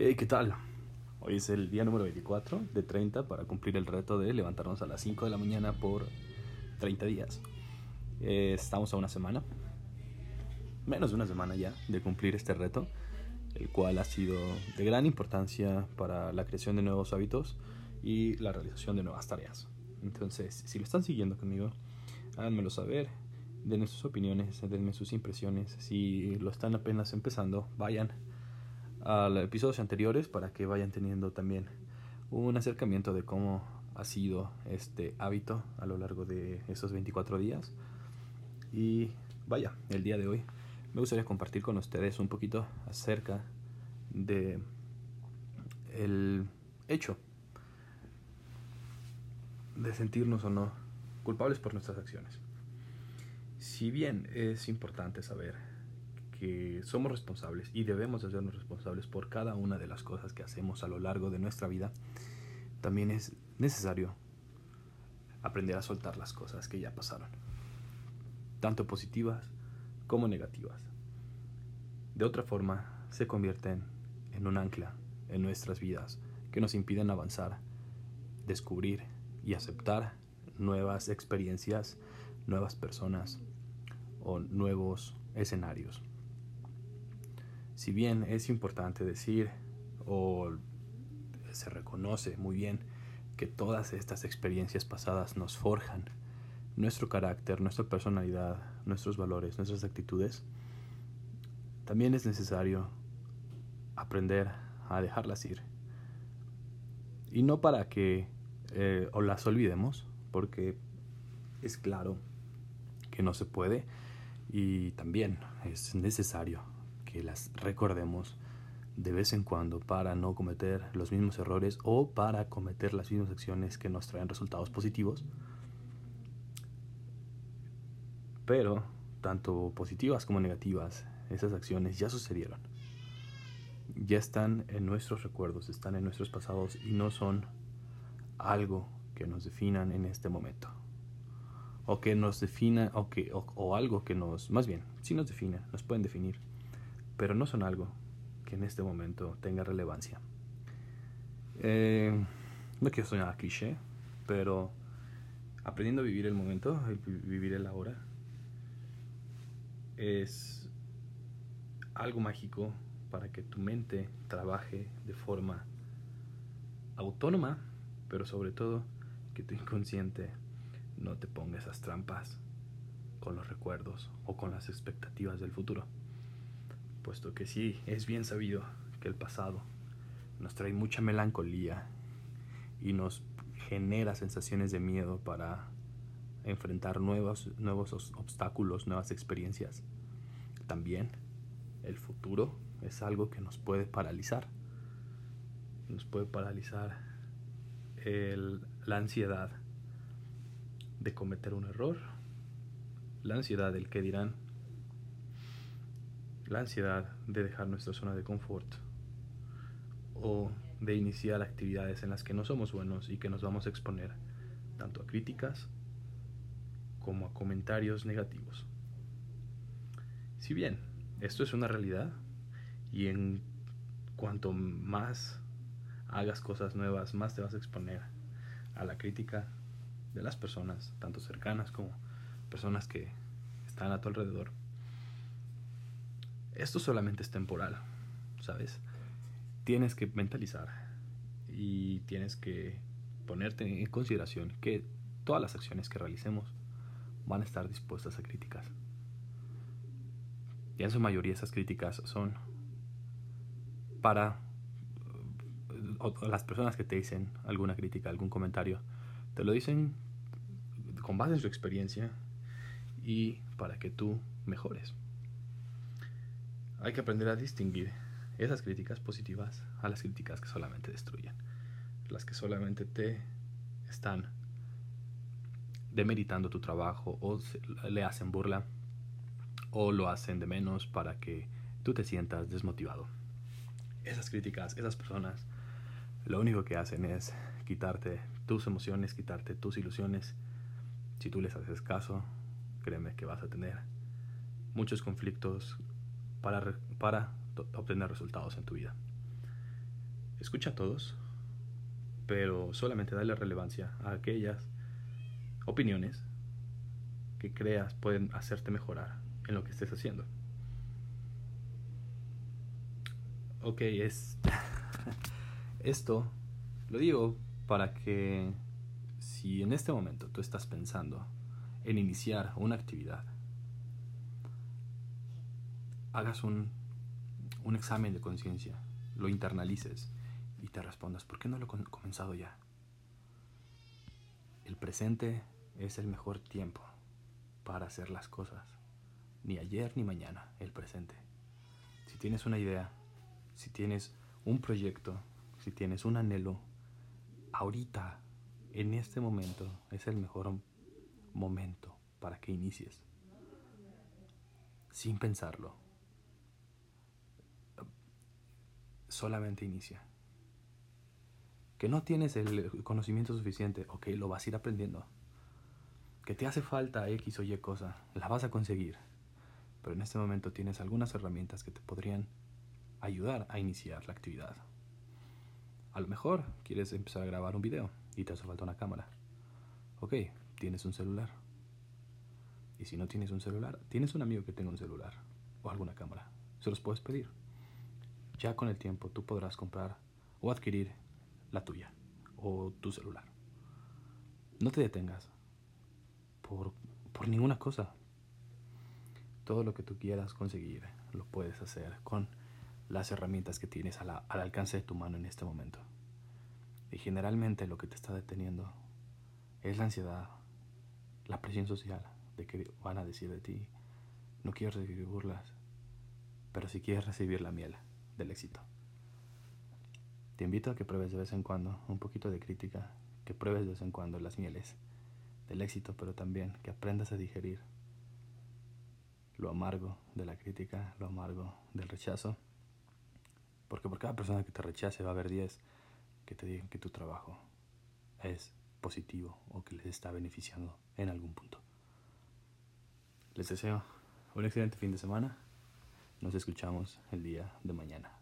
Hey, ¿Qué tal? Hoy es el día número 24 de 30 para cumplir el reto de levantarnos a las 5 de la mañana por 30 días. Eh, estamos a una semana, menos de una semana ya, de cumplir este reto, el cual ha sido de gran importancia para la creación de nuevos hábitos y la realización de nuevas tareas. Entonces, si lo están siguiendo conmigo, háganmelo saber, denme sus opiniones, denme sus impresiones. Si lo están apenas empezando, vayan a los episodios anteriores para que vayan teniendo también un acercamiento de cómo ha sido este hábito a lo largo de esos 24 días. Y vaya, el día de hoy me gustaría compartir con ustedes un poquito acerca de el hecho de sentirnos o no culpables por nuestras acciones. Si bien es importante saber que somos responsables y debemos hacernos responsables por cada una de las cosas que hacemos a lo largo de nuestra vida, también es necesario aprender a soltar las cosas que ya pasaron, tanto positivas como negativas. De otra forma, se convierten en un ancla en nuestras vidas que nos impiden avanzar, descubrir y aceptar nuevas experiencias, nuevas personas o nuevos escenarios. Si bien es importante decir o se reconoce muy bien que todas estas experiencias pasadas nos forjan nuestro carácter, nuestra personalidad, nuestros valores, nuestras actitudes, también es necesario aprender a dejarlas ir. Y no para que eh, las olvidemos, porque es claro que no se puede y también es necesario que las recordemos de vez en cuando para no cometer los mismos errores o para cometer las mismas acciones que nos traen resultados positivos. Pero, tanto positivas como negativas, esas acciones ya sucedieron. Ya están en nuestros recuerdos, están en nuestros pasados y no son algo que nos definan en este momento. O que nos defina, o, que, o, algo que nos, más bien, sí nos defina, nos pueden definir, pero no son algo que en este momento tenga relevancia. Eh, no quiero sonar cliché, pero aprendiendo a vivir el momento, vivir el ahora, es algo mágico para que tu mente trabaje de forma autónoma pero sobre todo que tu inconsciente no te ponga esas trampas con los recuerdos o con las expectativas del futuro. Puesto que sí, es bien sabido que el pasado nos trae mucha melancolía y nos genera sensaciones de miedo para enfrentar nuevos, nuevos obstáculos, nuevas experiencias. También el futuro es algo que nos puede paralizar. Nos puede paralizar la ansiedad de cometer un error, la ansiedad del que dirán, la ansiedad de dejar nuestra zona de confort o de iniciar actividades en las que no somos buenos y que nos vamos a exponer tanto a críticas como a comentarios negativos. Si bien esto es una realidad y en cuanto más hagas cosas nuevas, más te vas a exponer a la crítica de las personas, tanto cercanas como personas que están a tu alrededor. Esto solamente es temporal, ¿sabes? Tienes que mentalizar y tienes que ponerte en consideración que todas las acciones que realicemos van a estar dispuestas a críticas. Y en su mayoría esas críticas son para o, las personas que te dicen alguna crítica, algún comentario, te lo dicen con base en su experiencia y para que tú mejores. Hay que aprender a distinguir esas críticas positivas a las críticas que solamente destruyen, las que solamente te están demeritando tu trabajo o le hacen burla o lo hacen de menos para que tú te sientas desmotivado. Esas críticas, esas personas lo único que hacen es quitarte tus emociones, quitarte tus ilusiones. Si tú les haces caso, créeme que vas a tener muchos conflictos para, para obtener resultados en tu vida. escucha a todos, pero solamente dale relevancia a aquellas opiniones que creas pueden hacerte mejorar en lo que estés haciendo. Ok, es esto lo digo para que si en este momento tú estás pensando en iniciar una actividad, hagas un, un examen de conciencia, lo internalices y te respondas, ¿por qué no lo he comenzado ya? El presente es el mejor tiempo para hacer las cosas. Ni ayer ni mañana, el presente. Si tienes una idea, si tienes un proyecto, si tienes un anhelo, ahorita, en este momento, es el mejor momento para que inicies. Sin pensarlo. Solamente inicia. Que no tienes el conocimiento suficiente, ok, lo vas a ir aprendiendo. Que te hace falta X o Y cosa, la vas a conseguir. Pero en este momento tienes algunas herramientas que te podrían ayudar a iniciar la actividad. A lo mejor quieres empezar a grabar un video y te hace falta una cámara. Ok, tienes un celular. Y si no tienes un celular, tienes un amigo que tenga un celular o alguna cámara. Se los puedes pedir. Ya con el tiempo tú podrás comprar o adquirir la tuya o tu celular. No te detengas por, por ninguna cosa. Todo lo que tú quieras conseguir lo puedes hacer con las herramientas que tienes al alcance de tu mano en este momento. Y generalmente lo que te está deteniendo es la ansiedad, la presión social de que van a decir de ti, no quieres recibir burlas, pero si quieres recibir la miel del éxito. Te invito a que pruebes de vez en cuando un poquito de crítica, que pruebes de vez en cuando las mieles del éxito, pero también que aprendas a digerir lo amargo de la crítica, lo amargo del rechazo porque por cada persona que te rechace va a haber 10 que te digan que tu trabajo es positivo o que les está beneficiando en algún punto. Les deseo un excelente fin de semana. Nos escuchamos el día de mañana.